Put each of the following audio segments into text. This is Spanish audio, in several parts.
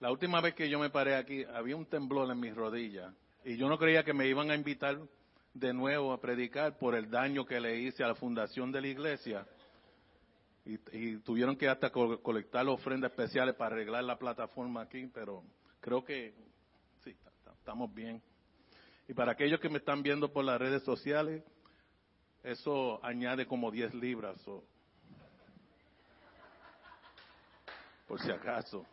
La última vez que yo me paré aquí, había un temblor en mis rodillas y yo no creía que me iban a invitar de nuevo a predicar por el daño que le hice a la fundación de la iglesia. Y, tuvieron que hasta colectar ofrendas especiales para arreglar la plataforma aquí, pero creo que sí, estamos bien. Y para aquellos que me están viendo por las redes sociales, eso añade como 10 libras. por si acaso.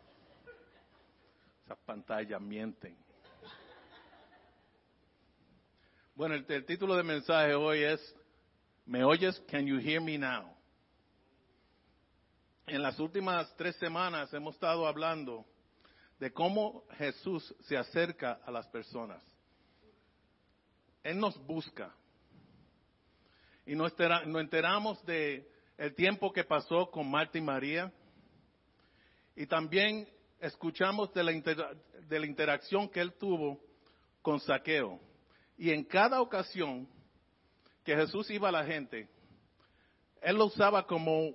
Esas pantallas mienten. Bueno, el, título del mensaje hoy es, ¿me oyes? Can you hear me now? En las últimas tres semanas hemos estado hablando de cómo Jesús se acerca a las personas. Él nos busca. Y nos enteramos de el tiempo que pasó con Marta y María. Y también escuchamos de la, de la interacción que él tuvo con Saqueo. Y en cada ocasión que Jesús iba a la gente, él lo usaba como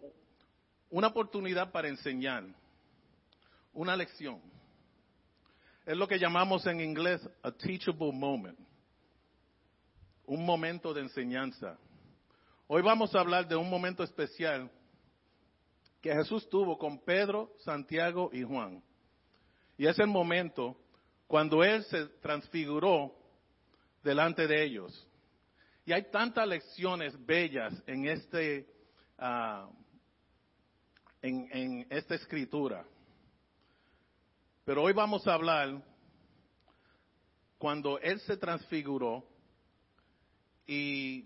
una oportunidad para enseñar, una lección. Es lo que llamamos en inglés a teachable moment, un momento de enseñanza. Hoy vamos a hablar de un momento especial que Jesús tuvo con Pedro, Santiago y Juan. Y es el momento cuando Él se transfiguró delante de ellos. Y hay tantas lecciones bellas en, este, ah, en, en esta escritura. Pero hoy vamos a hablar cuando Él se transfiguró y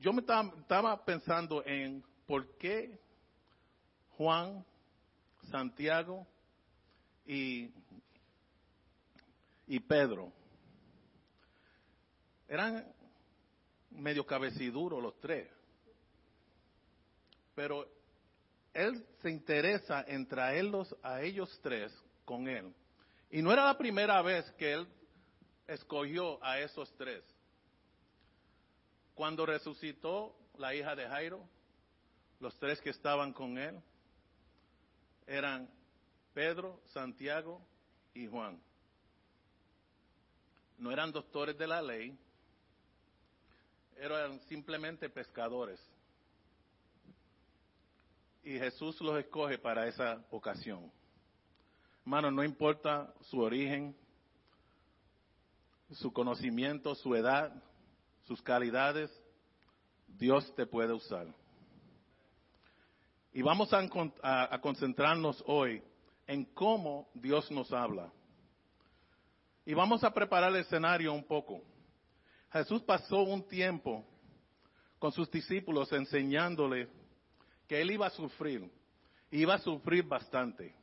yo me estaba pensando en por qué Juan, Santiago y, y Pedro eran medio cabeciduros los tres. Pero él se interesa en traerlos a ellos tres con él. Y no era la primera vez que él escogió a esos tres. Cuando resucitó la hija de Jairo, los tres que estaban con él, eran Pedro, Santiago y Juan. No eran doctores de la ley, eran simplemente pescadores. Y Jesús los escoge para esa ocasión. Hermano, no importa su origen, su conocimiento, su edad, sus calidades, Dios te puede usar. Y vamos a, concentrarnos hoy en cómo Dios nos habla. Y vamos a preparar el escenario un poco. Jesús pasó un tiempo con sus discípulos enseñándole que él iba a sufrir, iba a sufrir bastante.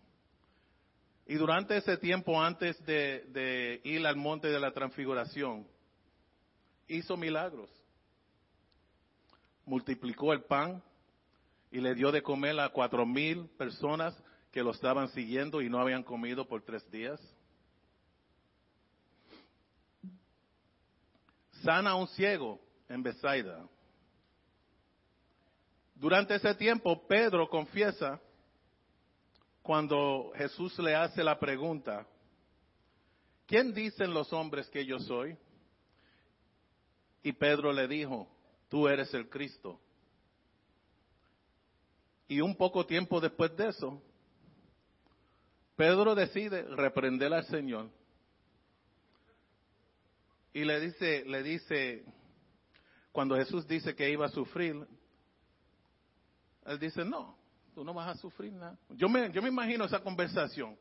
Y durante ese tiempo, antes de, de ir al monte de la transfiguración, hizo milagros. Multiplicó el pan, y le dio de comer a cuatro mil personas que lo estaban siguiendo y no habían comido por tres días. Sana a un ciego en Bethsaida. Durante ese tiempo, Pedro confiesa cuando Jesús le hace la pregunta, ¿quién dicen los hombres que yo soy? Y Pedro le dijo, tú eres el Cristo. Y un poco tiempo después de eso, Pedro decide reprender al Señor. Y le dice, le dice, cuando Jesús dice que iba a sufrir, él dice, no, tú no vas a sufrir nada. Yo me, yo me imagino esa conversación.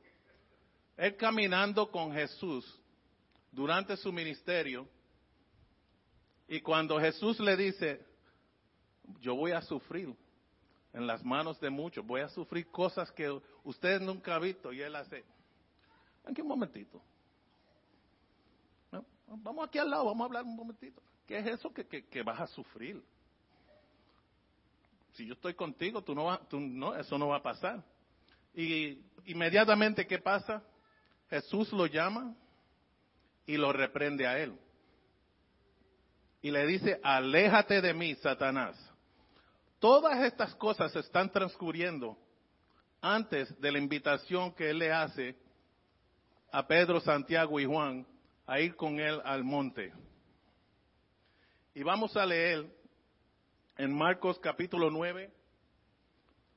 Él caminando con Jesús durante su ministerio, y cuando Jesús le dice, yo voy a sufrir, en las manos de muchos. Voy a sufrir cosas que ustedes nunca han visto y él hace. Aquí un momentito. Vamos aquí al lado, vamos a hablar un momentito. ¿Qué es eso que, que, vas a sufrir? Si yo estoy contigo, tú no, tú no, eso no va a pasar. Y inmediatamente, ¿qué pasa? Jesús lo llama y lo reprende a él. Y le dice, aléjate de mí, Satanás Todas estas cosas están transcurriendo antes de la invitación que Él le hace a Pedro, Santiago y Juan a ir con él al monte. Y vamos a leer en Marcos capítulo 9,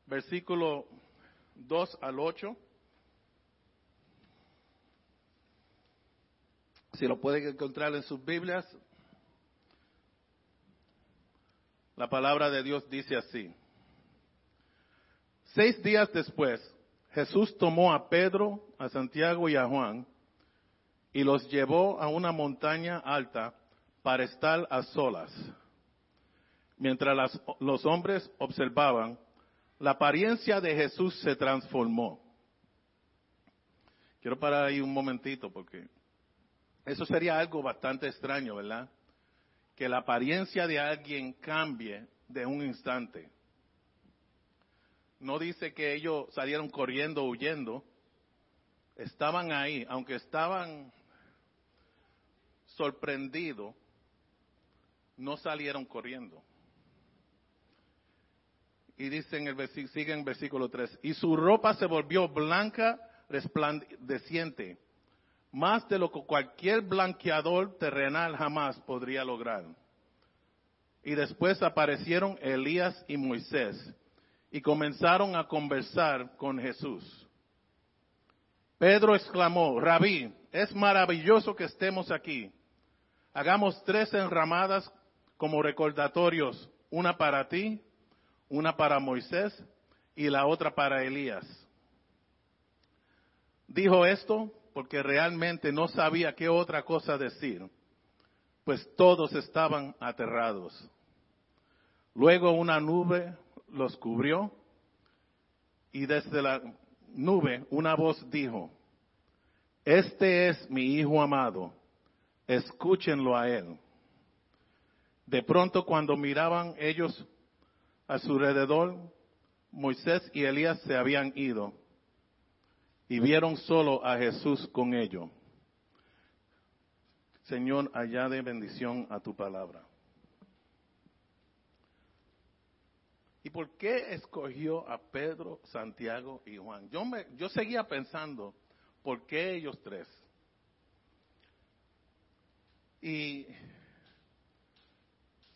versículo 2 al 8. Si lo pueden encontrar en sus Biblias, la palabra de Dios dice así. Seis días después, Jesús tomó a Pedro, a Santiago y a Juan y los llevó a una montaña alta para estar a solas. Mientras los hombres observaban, la apariencia de Jesús se transformó. Quiero parar ahí un momentito porque eso sería algo bastante extraño, ¿verdad? Que la apariencia de alguien cambie de un instante. No dice que ellos salieron corriendo, huyendo. Estaban ahí, aunque estaban sorprendidos, no salieron corriendo. Y dice en el versículo, sigue en versículo 3, y su ropa se volvió blanca, resplandeciente, más de lo que cualquier blanqueador terrenal jamás podría lograr. Y después aparecieron Elías y Moisés y comenzaron a conversar con Jesús. Pedro exclamó, Rabí, es maravilloso que estemos aquí. Hagamos tres enramadas como recordatorios, una para ti, una para Moisés y la otra para Elías. Dijo esto porque realmente no sabía qué otra cosa decir, pues todos estaban aterrados. Luego una nube los cubrió y desde la nube una voz dijo, este es mi Hijo amado, escúchenlo a él. De pronto cuando miraban ellos a su alrededor, Moisés y Elías se habían ido y vieron solo a Jesús con ellos. Señor, añade bendición a tu palabra. ¿Y por qué escogió a Pedro, Santiago y Juan? Yo, me, yo seguía pensando, ¿por qué ellos tres? Y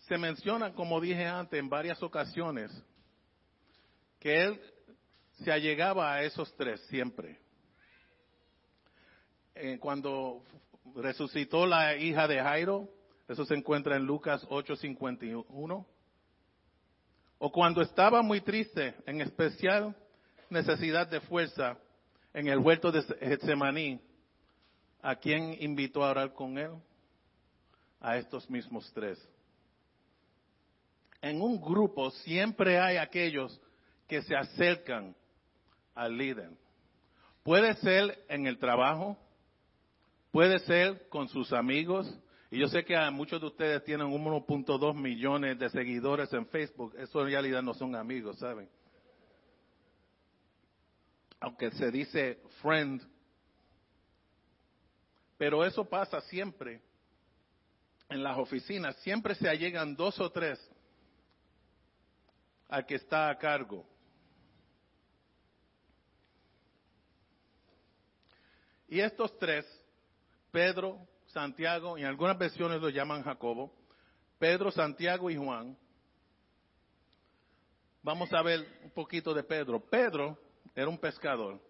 se menciona, como dije antes, en varias ocasiones, que él se allegaba a esos tres siempre. Eh, cuando resucitó la hija de Jairo, eso se encuentra en Lucas 8:51 o cuando estaba muy triste, en especial necesidad de fuerza, en el huerto de Getsemaní, ¿a quién invitó a orar con él? A estos mismos tres. En un grupo siempre hay aquellos que se acercan al líder. Puede ser en el trabajo, puede ser con sus amigos, y yo sé que a muchos de ustedes tienen 1.2 millones de seguidores en Facebook. Eso en realidad no son amigos, ¿saben? Aunque se dice friend. Pero eso pasa siempre en las oficinas. Siempre se allegan dos o tres al que está a cargo. Y estos tres, Pedro, Santiago, y en algunas versiones lo llaman Jacobo, Pedro, Santiago y Juan. Vamos a ver un poquito de Pedro. Pedro era un pescador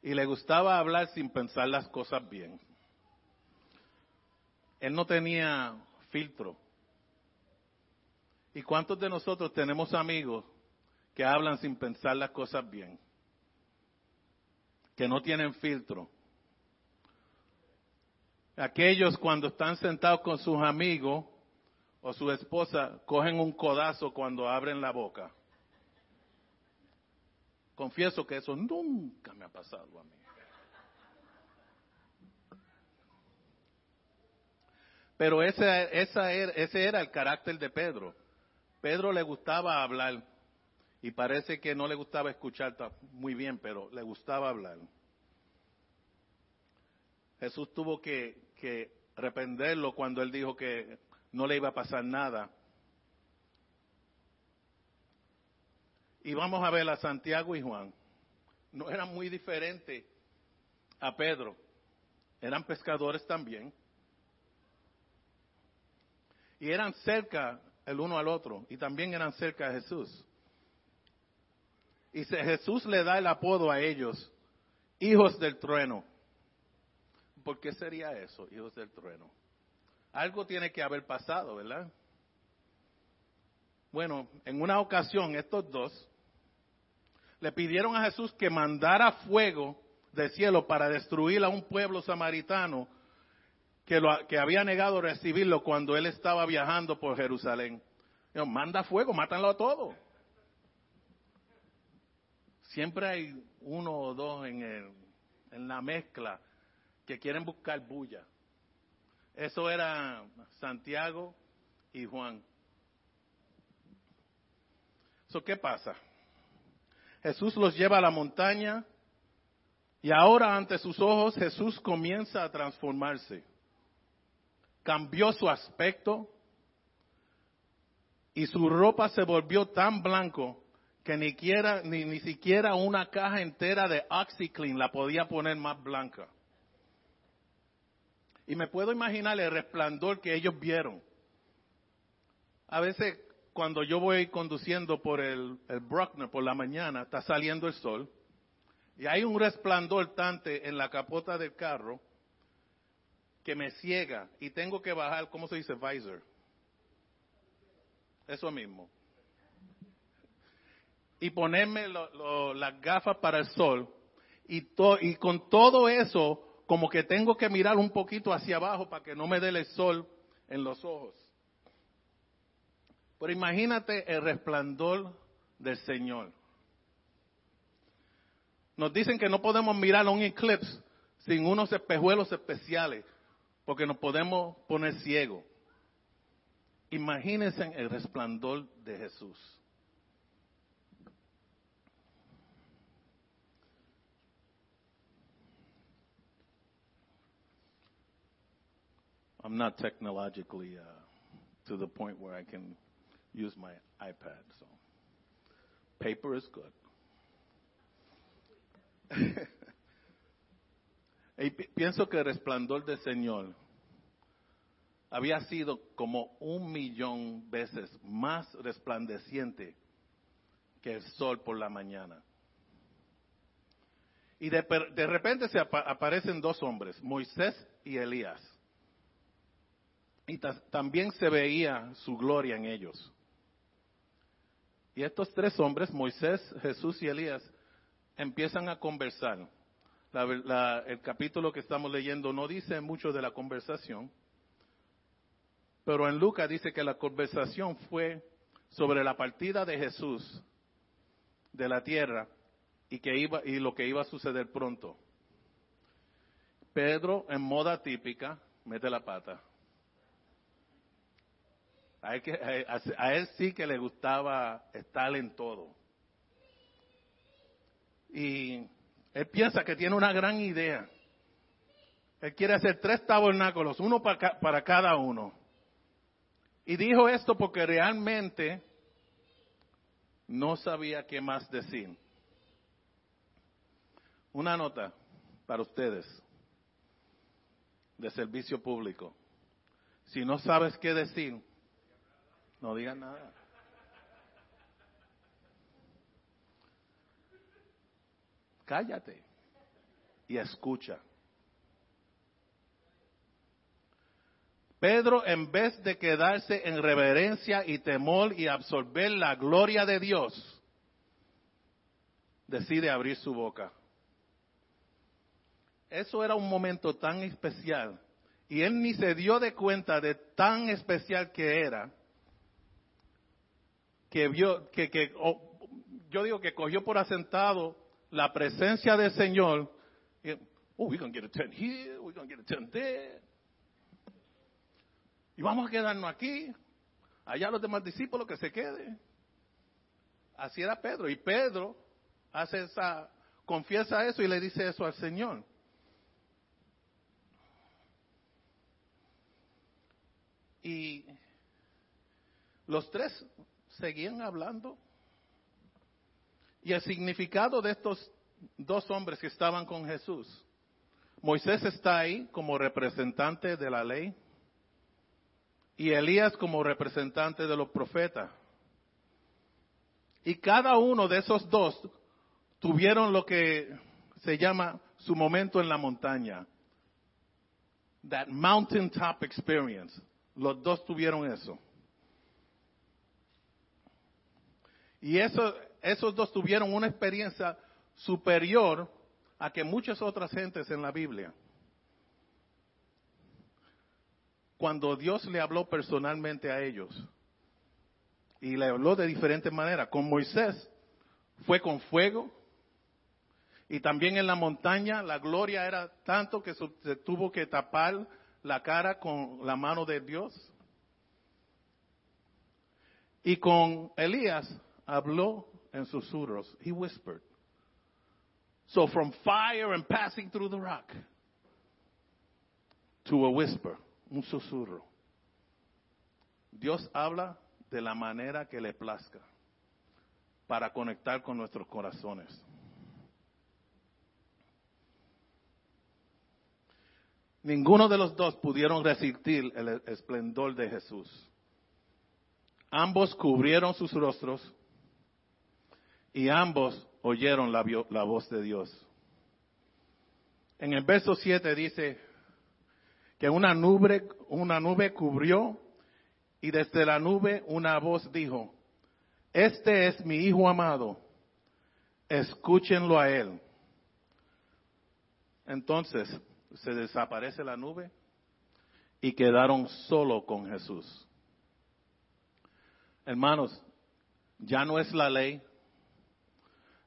y le gustaba hablar sin pensar las cosas bien. Él no tenía filtro. ¿Y cuántos de nosotros tenemos amigos que hablan sin pensar las cosas bien? Que no tienen filtro Aquellos cuando están sentados con sus amigos o su esposa cogen un codazo cuando abren la boca. Confieso que eso nunca me ha pasado a mí. Pero ese, esa era, ese era el carácter de Pedro. Pedro le gustaba hablar y parece que no le gustaba escuchar muy bien, pero le gustaba hablar. Jesús tuvo que, reprenderlo cuando él dijo que no le iba a pasar nada. Y vamos a ver a Santiago y Juan. No eran muy diferentes a Pedro. Eran pescadores también. Y eran cerca el uno al otro. Y también eran cerca de Jesús. Y Jesús le da el apodo a ellos, hijos del trueno. ¿Por qué sería eso, hijos del trueno? Algo tiene que haber pasado, ¿verdad? Bueno, en una ocasión estos dos le pidieron a Jesús que mandara fuego del cielo para destruir a un pueblo samaritano que, lo, que había negado recibirlo cuando él estaba viajando por Jerusalén. Dijo, manda fuego, mátanlo a todos. Siempre hay uno o dos en, en la mezcla que quieren buscar bulla. Eso era Santiago y Juan. So, ¿Qué pasa? Jesús los lleva a la montaña y ahora ante sus ojos Jesús comienza a transformarse. Cambió su aspecto y su ropa se volvió tan blanco que ni, ni, ni siquiera una caja entera de OxyClean la podía poner más blanca. Y me puedo imaginar el resplandor que ellos vieron. A veces cuando yo voy conduciendo por el, el Bruckner por la mañana, está saliendo el sol, y hay un resplandor tante en la capota del carro que me ciega y tengo que bajar, ¿cómo se dice? Visor. Eso mismo. Y ponerme las gafas para el sol. Y, y con todo eso, como que tengo que mirar un poquito hacia abajo para que no me dé el sol en los ojos. Pero imagínate el resplandor del Señor. Nos dicen que no podemos mirar un eclipse sin unos espejuelos especiales, porque nos podemos poner ciegos. Imagínense el resplandor de Jesús. I'm not technologically uh, to the point where I can use my iPad. So paper is good. y pienso que el resplandor del Señor había sido como un millón veces más resplandeciente que el sol por la mañana. Y de, de repente se aparecen dos hombres, Moisés y Elías. Y también se veía su gloria en ellos. Y estos tres hombres, Moisés, Jesús y Elías, empiezan a conversar. el capítulo que estamos leyendo no dice mucho de la conversación, pero en Lucas dice que la conversación fue sobre la partida de Jesús de la tierra y, que iba, y lo que iba a suceder pronto. Pedro, en moda típica, mete la pata. A él, a él sí que le gustaba estar en todo. Y él piensa que tiene una gran idea. Él quiere hacer tres tabernáculos, uno para, para cada uno. Y dijo esto porque realmente no sabía qué más decir. Una nota para ustedes de servicio público. Si no sabes qué decir, no digas nada. Cállate y escucha. Pedro, en vez de quedarse en reverencia y temor y absorber la gloria de Dios, decide abrir su boca. Eso era un momento tan especial y él ni se dio de cuenta de tan especial que era que vio, que, que yo digo que cogió por asentado la presencia del Señor. oh, we're going to get a tent here, we're going to get a tent there. Y vamos a quedarnos aquí. Allá los demás discípulos que se queden. Así era Pedro. Y Pedro hace esa, confiesa eso y le dice eso al Señor. Y los tres seguían hablando. Y el significado de estos dos hombres que estaban con Jesús Moisés está ahí como representante de la ley y Elías como representante de los profetas. Y cada uno de esos dos tuvieron lo que se llama su momento en la montaña. That mountaintop experience. Los dos tuvieron eso. Y eso, esos dos tuvieron una experiencia superior a que muchas otras gentes en la Biblia. Cuando Dios le habló personalmente a ellos, y le habló de diferentes maneras, con Moisés fue con fuego, y también en la montaña la gloria era tanto que se tuvo que tapar la cara con la mano de Dios. Y con Elías habló en susurros. He whispered. So from fire and passing through the rock to a whisper, un susurro. Dios habla de la manera que le plazca para conectar con nuestros corazones. Ninguno de los dos pudieron resistir el esplendor de Jesús. Ambos cubrieron sus rostros y ambos oyeron la, voz de Dios. En el verso 7 dice que una nube, una nube cubrió y desde la nube una voz dijo, este es mi Hijo amado, escúchenlo a él. Entonces se desaparece la nube y quedaron solo con Jesús. Hermanos, ya no es la ley,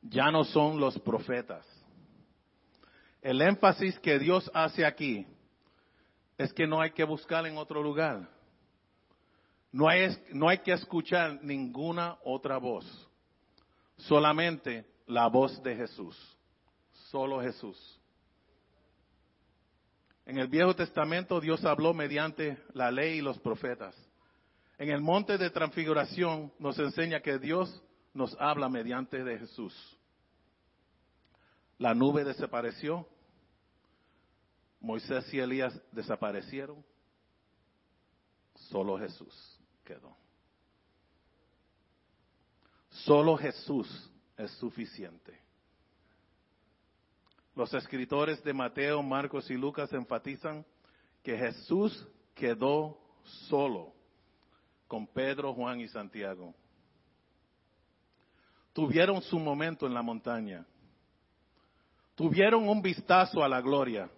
ya no son los profetas. El énfasis que Dios hace aquí es que no hay que buscar en otro lugar. No hay, no hay que escuchar ninguna otra voz. Solamente la voz de Jesús. Solo Jesús. En el Viejo Testamento Dios habló mediante la ley y los profetas. En el monte de transfiguración nos enseña que Dios nos habla mediante de Jesús. La nube desapareció. Moisés y Elías desaparecieron. Solo Jesús quedó. Solo Jesús es suficiente. Los escritores de Mateo, Marcos y Lucas enfatizan que Jesús quedó solo con Pedro, Juan y Santiago. Tuvieron su momento en la montaña tuvieron un vistazo a la gloria,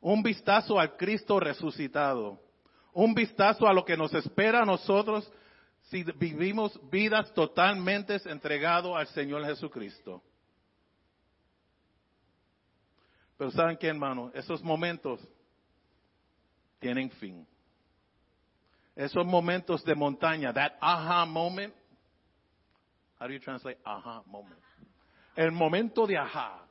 un vistazo al Cristo resucitado, un vistazo a lo que nos espera a nosotros si vivimos vidas totalmente entregadas al Señor Jesucristo. Pero ¿saben qué, hermano? Esos momentos tienen fin. Esos momentos de montaña, that aha moment. How do you translate aha moment? El momento de aha.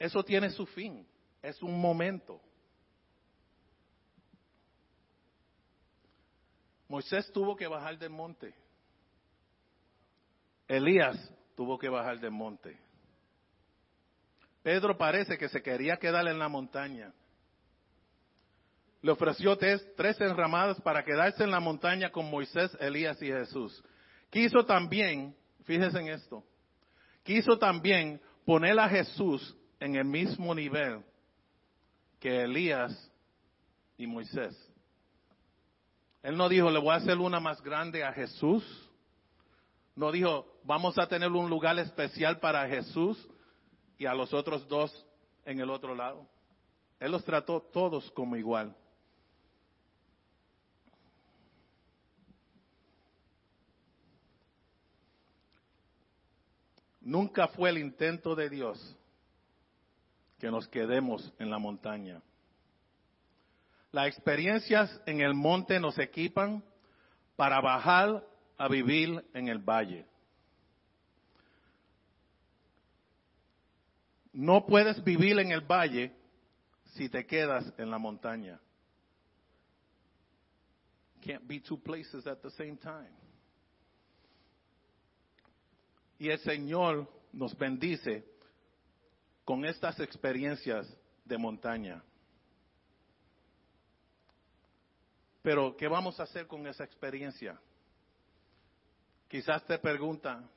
Eso tiene su fin, es un momento. Moisés tuvo que bajar del monte. Elías tuvo que bajar del monte. Pedro parece que se quería quedar en la montaña. Le ofreció tres, enramadas para quedarse en la montaña con Moisés, Elías y Jesús. Quiso también, fíjense en esto, quiso también poner a Jesús en el mismo nivel que Elías y Moisés. Él no dijo, le voy a hacer una más grande a Jesús. No dijo, vamos a tener un lugar especial para Jesús y a los otros dos en el otro lado. Él los trató todos como igual. Nunca fue el intento de Dios que nos quedemos en la montaña. Las experiencias en el monte nos equipan para bajar a vivir en el valle. No puedes vivir en el valle si te quedas en la montaña. Can't be two places at the same time. Y el Señor nos bendice con estas experiencias de montaña. Pero, ¿qué vamos a hacer con esa experiencia? Quizás te pregunta,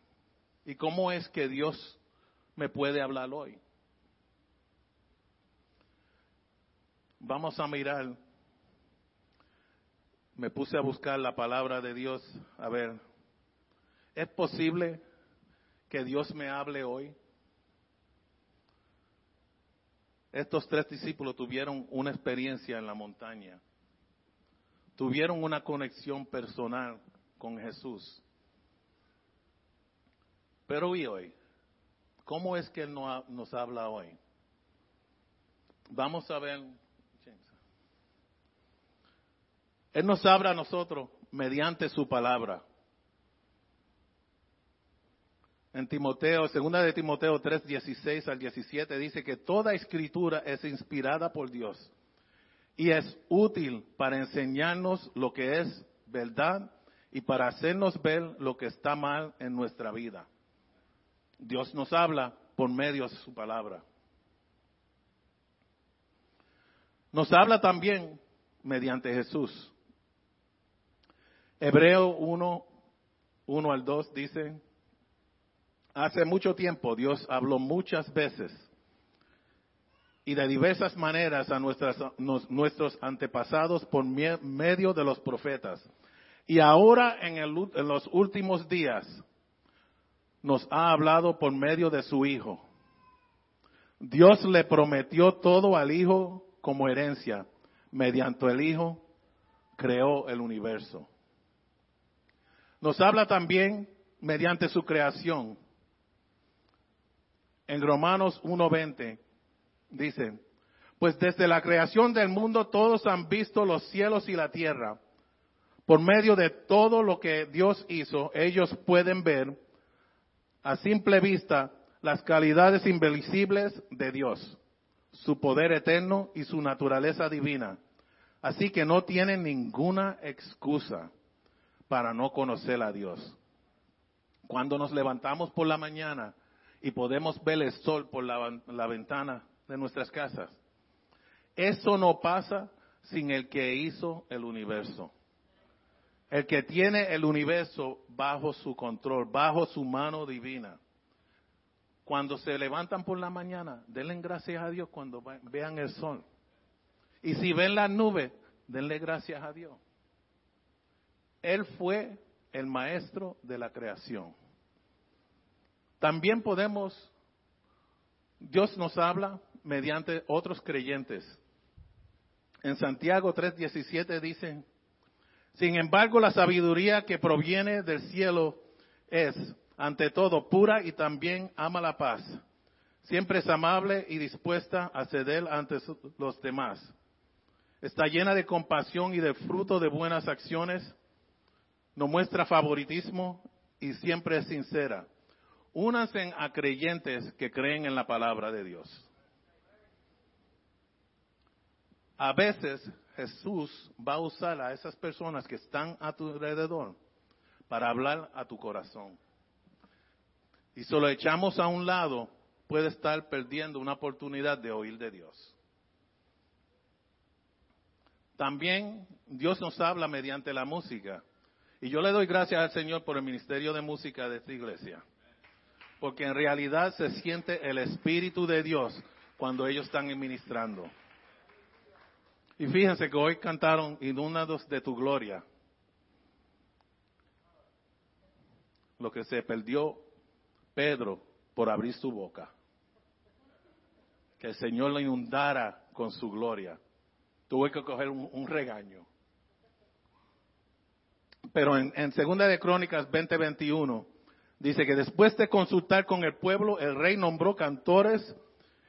¿y cómo es que Dios me puede hablar hoy? Vamos a mirar. Me puse a buscar la palabra de Dios. A ver, ¿es posible que Dios me hable hoy? Estos tres discípulos tuvieron una experiencia en la montaña. Tuvieron una conexión personal con Jesús. Pero ¿y hoy? ¿Cómo es que Él nos habla hoy? Vamos a ver. Él nos habla a nosotros mediante su palabra. En Timoteo, segunda de Timoteo 3, 16 al 17 dice que toda escritura es inspirada por Dios y es útil para enseñarnos lo que es verdad y para hacernos ver lo que está mal en nuestra vida. Dios nos habla por medio de su palabra. Nos habla también mediante Jesús. Hebreo 1, 1 al 2 dice, Hace mucho tiempo Dios habló muchas veces y de diversas maneras a nuestros antepasados por medio de los profetas. Y ahora en, en los últimos días nos ha hablado por medio de su Hijo. Dios le prometió todo al Hijo como herencia. Mediante el Hijo creó el universo. Nos habla también mediante su creación en Romanos 1.20 dice, pues desde la creación del mundo todos han visto los cielos y la tierra. Por medio de todo lo que Dios hizo, ellos pueden ver a simple vista las calidades invisibles de Dios, su poder eterno y su naturaleza divina. Así que no tienen ninguna excusa para no conocer a Dios. Cuando nos levantamos por la mañana, y podemos ver el sol por la, ventana de nuestras casas. Eso no pasa sin el que hizo el universo. El que tiene el universo bajo su control, bajo su mano divina. Cuando se levantan por la mañana, denle gracias a Dios cuando vean el sol. Y si ven las nubes, denle gracias a Dios. Él fue el maestro de la creación. También podemos, Dios nos habla mediante otros creyentes. En Santiago 3:17 dice, sin embargo la sabiduría que proviene del cielo es, ante todo, pura y también ama la paz. Siempre es amable y dispuesta a ceder ante los demás. Está llena de compasión y de fruto de buenas acciones. No muestra favoritismo y siempre es sincera únanse a creyentes que creen en la palabra de Dios. A veces Jesús va a usar a esas personas que están a tu alrededor para hablar a tu corazón. Y si lo echamos a un lado, puede estar perdiendo una oportunidad de oír de Dios. También Dios nos habla mediante la música. Y yo le doy gracias al Señor por el ministerio de música de esta iglesia porque en realidad se siente el Espíritu de Dios cuando ellos están ministrando. Y fíjense que hoy cantaron Inundados de tu gloria. Lo que se perdió Pedro por abrir su boca. Que el Señor lo inundara con su gloria. Tuve que coger un, regaño. Pero en, en Segunda de Crónicas 20:21 Dice que después de consultar con el pueblo, el rey nombró cantores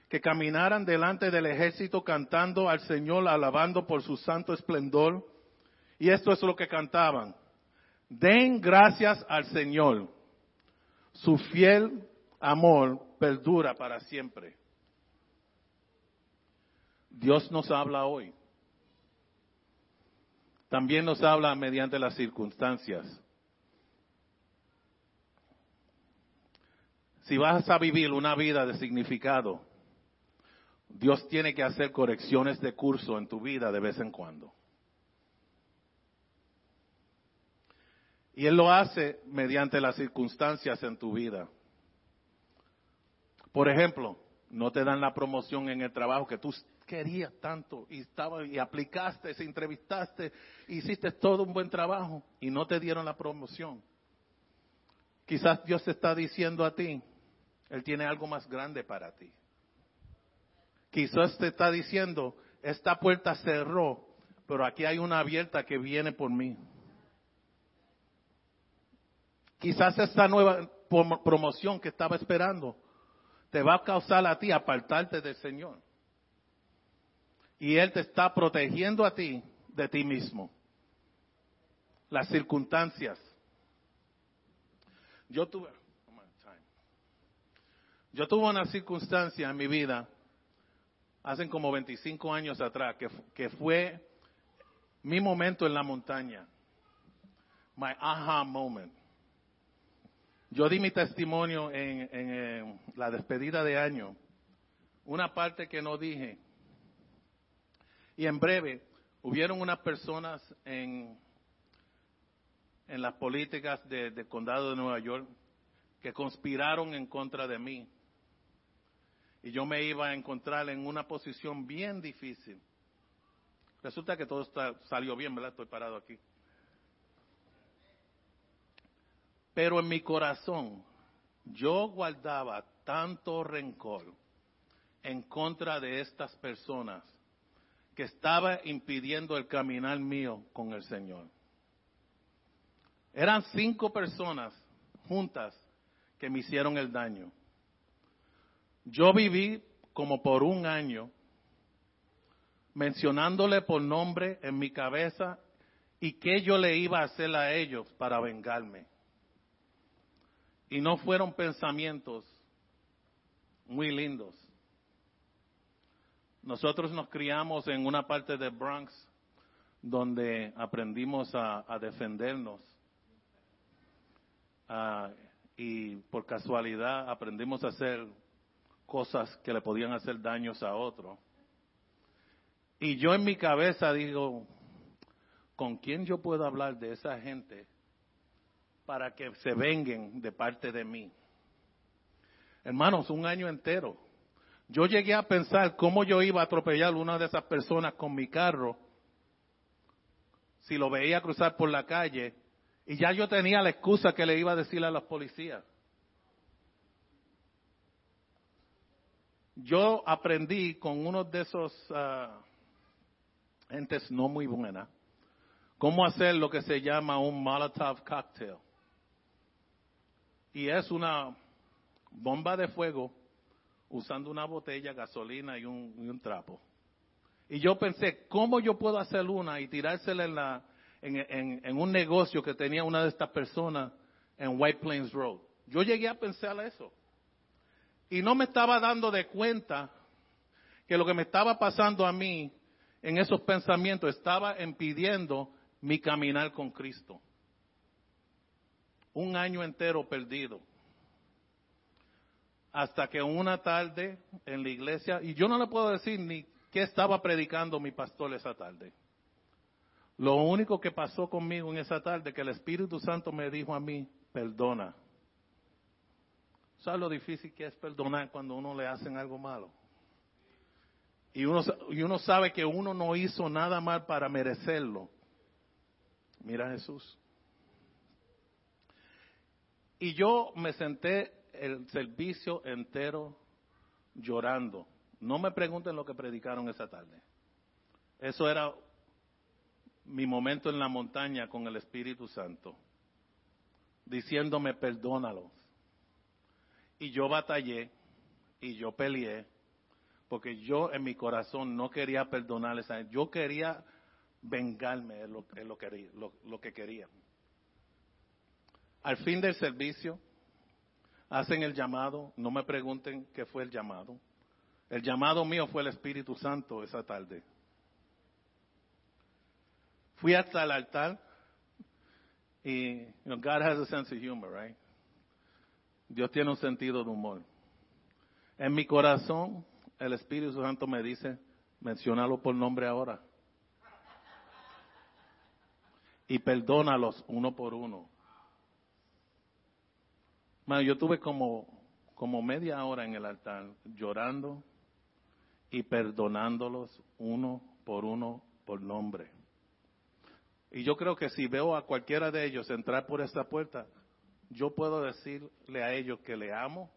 que caminaran delante del ejército cantando al Señor, alabando por su santo esplendor. Y esto es lo que cantaban. Den gracias al Señor. Su fiel amor perdura para siempre. Dios nos habla hoy. También nos habla mediante las circunstancias. Si vas a vivir una vida de significado, Dios tiene que hacer correcciones de curso en tu vida de vez en cuando. Y Él lo hace mediante las circunstancias en tu vida. Por ejemplo, no te dan la promoción en el trabajo que tú querías tanto y estaba y aplicaste, se entrevistaste, hiciste todo un buen trabajo y no te dieron la promoción. Quizás Dios te está diciendo a ti, Él tiene algo más grande para ti. Quizás te está diciendo, esta puerta cerró, pero aquí hay una abierta que viene por mí. Quizás esta nueva promoción que estaba esperando te va a causar a ti apartarte del Señor. Y Él te está protegiendo a ti de ti mismo. Las circunstancias. Yo tuve, yo tuve una circunstancia en mi vida hace como 25 años atrás que, fue mi momento en la montaña. My aha moment. Yo di mi testimonio en, la despedida de año, una parte que no dije. Y en breve, hubieron unas personas en, en las políticas del condado de Nueva York que conspiraron en contra de mí. Y yo me iba a encontrar en una posición bien difícil. Resulta que todo salió bien, ¿verdad? Estoy parado aquí. Pero en mi corazón yo guardaba tanto rencor en contra de estas personas que estaba impidiendo el caminar mío con el Señor. Eran cinco personas juntas que me hicieron el daño. Yo viví como por un año mencionándole por nombre en mi cabeza y qué yo le iba a hacer a ellos para vengarme. Y no fueron pensamientos muy lindos. Nosotros nos criamos en una parte de Bronx donde aprendimos a, defendernos. Ah, y por casualidad aprendimos a hacer cosas que le podían hacer daños a otro. Y yo en mi cabeza digo, ¿con quién yo puedo hablar de esa gente para que se venguen de parte de mí. Hermanos, un año entero. Yo llegué a pensar cómo yo iba a atropellar a una de esas personas con mi carro si lo veía cruzar por la calle y ya yo tenía la excusa que le iba a decir a los policías. Yo aprendí con uno de esos uh, entes no muy buenas cómo hacer lo que se llama un Molotov cocktail y es una bomba de fuego usando una botella, gasolina y un, trapo. Y yo pensé, ¿cómo yo puedo hacer una y tirársela en, la, en, un negocio que tenía una de estas personas en White Plains Road? Yo llegué a pensar eso. Y no me estaba dando de cuenta que lo que me estaba pasando a mí en esos pensamientos estaba impidiendo mi caminar con Cristo un año entero perdido. Hasta que una tarde en la iglesia, y yo no le puedo decir ni qué estaba predicando mi pastor esa tarde. Lo único que pasó conmigo en esa tarde, que el Espíritu Santo me dijo a mí, perdona. ¿Sabes lo difícil que es perdonar cuando uno le hacen algo malo? Y uno, y uno sabe que uno no hizo nada mal para merecerlo. Mira Jesús. Y yo me senté el servicio entero llorando. No me pregunten lo que predicaron esa tarde. Eso era mi momento en la montaña con el Espíritu Santo, diciéndome perdónalos. Y yo batallé y yo peleé, porque yo en mi corazón no quería perdonarles. Yo quería vengarme, es lo, lo, lo que quería. Al fin del servicio, hacen el llamado, no me pregunten qué fue el llamado. El llamado mío fue el Espíritu Santo esa tarde. Fui hasta el altar y, you know, God has a sense of humor, right? Dios tiene un sentido de humor. En mi corazón, el Espíritu Santo me dice, menciónalo por nombre ahora. Y perdónalos uno por uno. Yo tuve como, como media hora en el altar llorando y perdonándolos uno por uno por nombre. Y yo creo que si veo a cualquiera de ellos entrar por esta puerta, yo puedo decirle a ellos que le amo,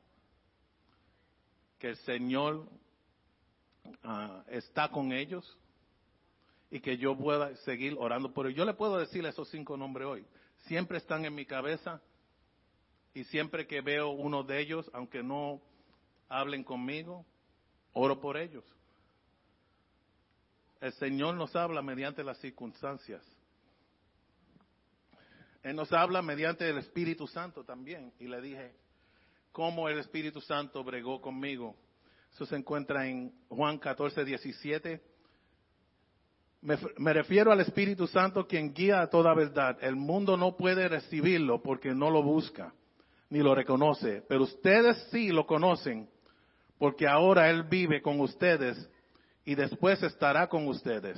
que el Señor ah, está con ellos y que yo pueda seguir orando por ellos. Yo le puedo decir esos cinco nombres hoy. Siempre están en mi cabeza y siempre que veo uno de ellos, aunque no hablen conmigo, oro por ellos. El Señor nos habla mediante las circunstancias. Él nos habla mediante el Espíritu Santo también. Y le dije, ¿cómo el Espíritu Santo bregó conmigo? Eso se encuentra en Juan 14, 17. Me, me, refiero al Espíritu Santo quien guía a toda verdad. El mundo no puede recibirlo porque no lo busca ni lo reconoce, pero ustedes sí lo conocen porque ahora Él vive con ustedes y después estará con ustedes.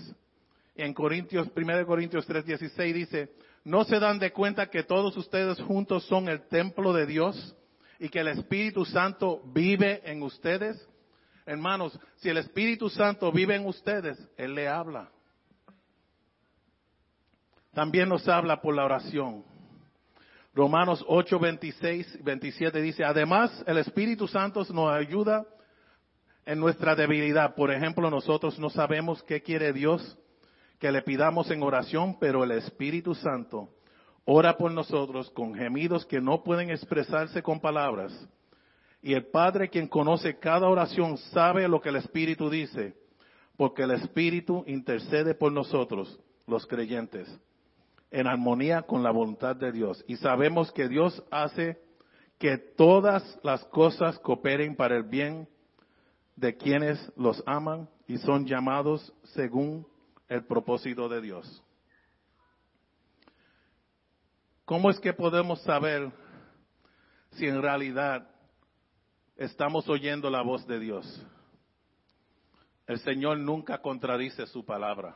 En Corintios, 1 Corintios 3:16 dice, ¿no se dan de cuenta que todos ustedes juntos son el templo de Dios y que el Espíritu Santo vive en ustedes? Hermanos, si el Espíritu Santo vive en ustedes, Él le habla. También nos habla por la oración. Romanos 8, 26, 27 dice, además el Espíritu Santo nos ayuda en nuestra debilidad. Por ejemplo, nosotros no sabemos qué quiere Dios que le pidamos en oración, pero el Espíritu Santo ora por nosotros con gemidos que no pueden expresarse con palabras. Y el Padre, quien conoce cada oración, sabe lo que el Espíritu dice, porque el Espíritu intercede por nosotros, los creyentes, en armonía con la voluntad de Dios. Y sabemos que Dios hace que todas las cosas cooperen para el bien de quienes los aman y son llamados según el propósito de Dios. ¿Cómo es que podemos saber si en realidad estamos oyendo la voz de Dios. El Señor nunca contradice su palabra.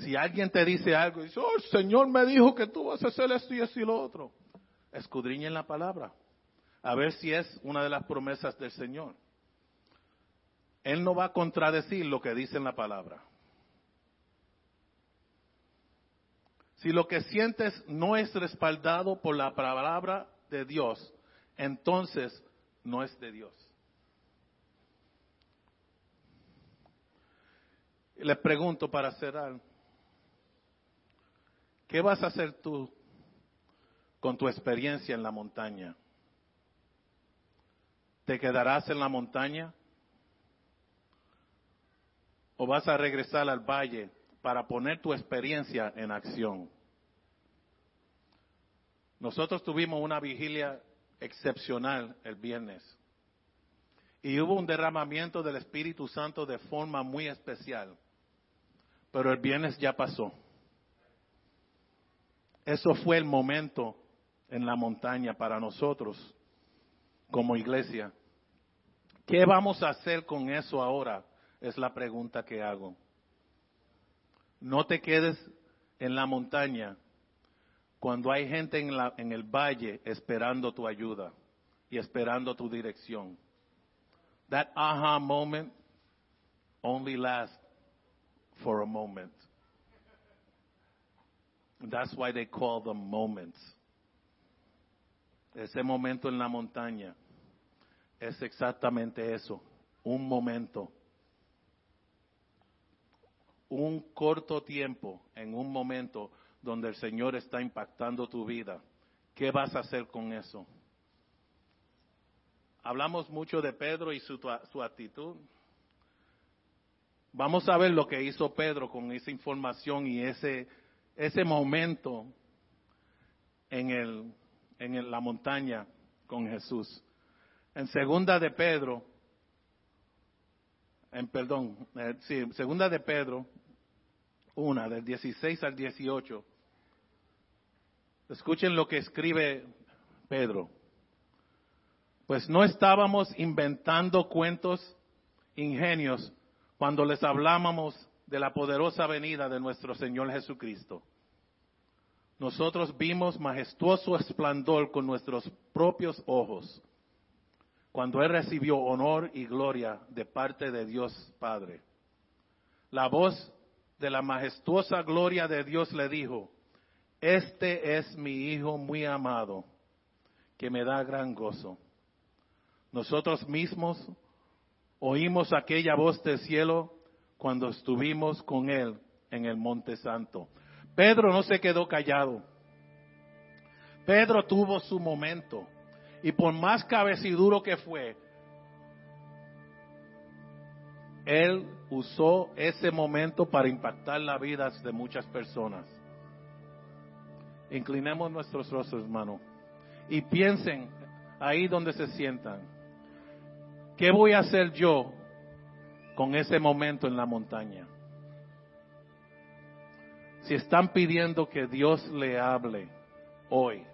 Si alguien te dice algo y dice, oh, el Señor me dijo que tú vas a hacer esto y esto y lo otro, escudriñen la palabra. A ver si es una de las promesas del Señor. Él no va a contradecir lo que dice en la palabra. Si lo que sientes no es respaldado por la palabra de Dios, entonces no es de Dios. Le pregunto para cerrar, ¿qué vas a hacer tú con tu experiencia en la montaña? ¿Te quedarás en la montaña? ¿O vas a regresar al valle para poner tu experiencia en acción? Nosotros tuvimos una vigilia excepcional el viernes. Y hubo un derramamiento del Espíritu Santo de forma muy especial. Pero el viernes ya pasó. Eso fue el momento en la montaña para nosotros como iglesia. ¿Qué vamos a hacer con eso ahora? Es la pregunta que hago. No te quedes en la montaña cuando hay gente en, la, en el valle esperando tu ayuda y esperando tu dirección. That aha moment only lasts for a moment. That's why they call them moments. Ese momento en la montaña es exactamente eso, un momento. Un corto tiempo, en un momento donde el Señor está impactando tu vida. ¿Qué vas a hacer con eso? Hablamos mucho de Pedro y su, su actitud. Vamos a ver lo que hizo Pedro con esa información y ese, ese momento en, el, en la montaña con Jesús. En segunda de Pedro, en perdón, eh, sí, segunda de Pedro, una, del 16 al 18, Escuchen lo que escribe Pedro, pues no estábamos inventando cuentos ingenios cuando les hablábamos de la poderosa venida de nuestro Señor Jesucristo. Nosotros vimos majestuoso esplendor con nuestros propios ojos cuando Él recibió honor y gloria de parte de Dios Padre. La voz de la majestuosa gloria de Dios le dijo, este es mi Hijo muy amado, que me da gran gozo. Nosotros mismos oímos aquella voz del cielo cuando estuvimos con Él en el Monte Santo. Pedro no se quedó callado. Pedro tuvo su momento. Y por más cabeciduro que fue, él usó ese momento para impactar las vidas de muchas personas. Inclinemos nuestros rostros, hermano, y piensen ahí donde se sientan. ¿Qué voy a hacer yo con ese momento en la montaña? Si están pidiendo que Dios le hable hoy,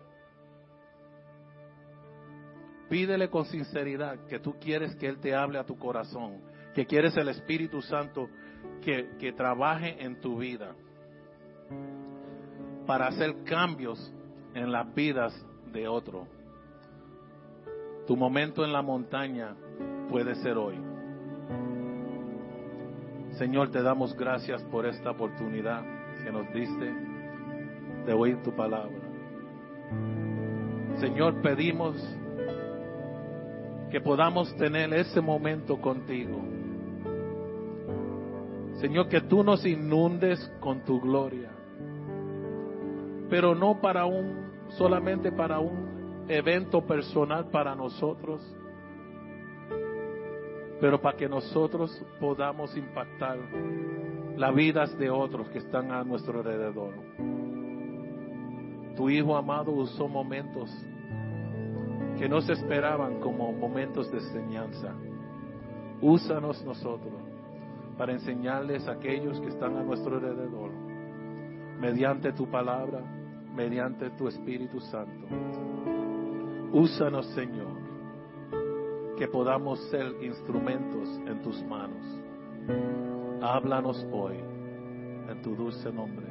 pídele con sinceridad que tú quieres que Él te hable a tu corazón, que quieres el Espíritu Santo que, que trabaje en tu vida para hacer cambios en las vidas de otro. Tu momento en la montaña puede ser hoy. Señor, te damos gracias por esta oportunidad que nos diste de oír tu palabra. Señor, pedimos que podamos tener ese momento contigo. Señor, que tú nos inundes con tu gloria, pero no para un, solamente para un evento personal para nosotros, pero para que nosotros podamos impactar las vidas de otros que están a nuestro alrededor. Tu Hijo amado usó momentos que no se esperaban como momentos de enseñanza. Úsanos nosotros para enseñarles a aquellos que están a nuestro alrededor, mediante tu palabra, mediante tu Espíritu Santo. Úsanos, Señor, que podamos ser instrumentos en tus manos. Háblanos hoy en tu dulce nombre.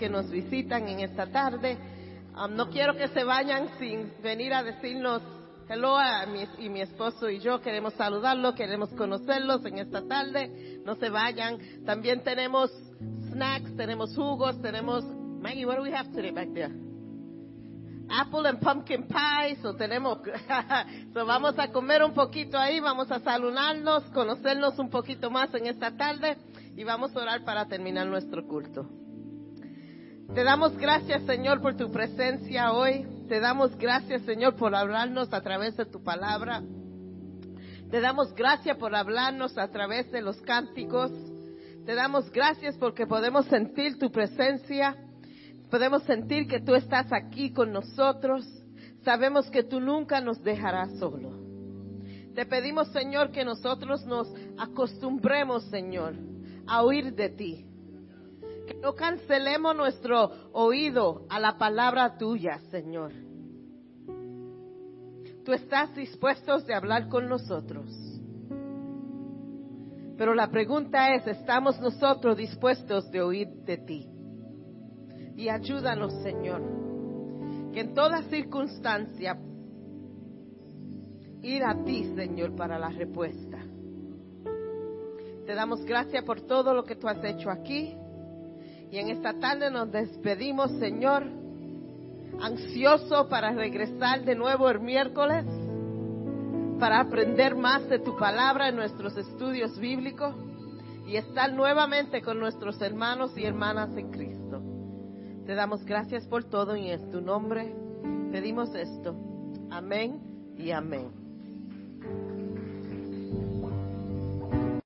Que nos visitan en esta tarde. Um, no quiero que se vayan sin venir a decirnos hello a mi, y mi esposo y yo queremos saludarlos, queremos conocerlos en esta tarde. No se vayan. También tenemos snacks, tenemos jugos, tenemos Maggie, what do we have today back there? apple and pumpkin pie, so tenemos, so vamos a comer un poquito ahí, vamos a saludarnos, conocernos un poquito más en esta tarde y vamos a orar para terminar nuestro culto. Te damos gracias, Señor, por tu presencia hoy. Te damos gracias, Señor, por hablarnos a través de tu palabra. Te damos gracias por hablarnos a través de los cánticos. Te damos gracias porque podemos sentir tu presencia. Podemos sentir que tú estás aquí con nosotros. Sabemos que tú nunca nos dejarás solo. Te pedimos, Señor, que nosotros nos acostumbremos, Señor, a oír de ti. No cancelemos nuestro oído a la palabra tuya, Señor. Tú estás dispuesto de hablar con nosotros. Pero la pregunta es, ¿estamos nosotros dispuestos de oír de ti? Y ayúdanos, Señor, que en toda circunstancia ir a ti, Señor, para la respuesta. Te damos gracias por todo lo que tú has hecho aquí. Y en esta tarde nos despedimos, Señor, ansioso para regresar de nuevo el miércoles, para aprender más de tu palabra en nuestros estudios bíblicos y estar nuevamente con nuestros hermanos y hermanas en Cristo. Te damos gracias por todo y en tu nombre pedimos esto. Amén y amén.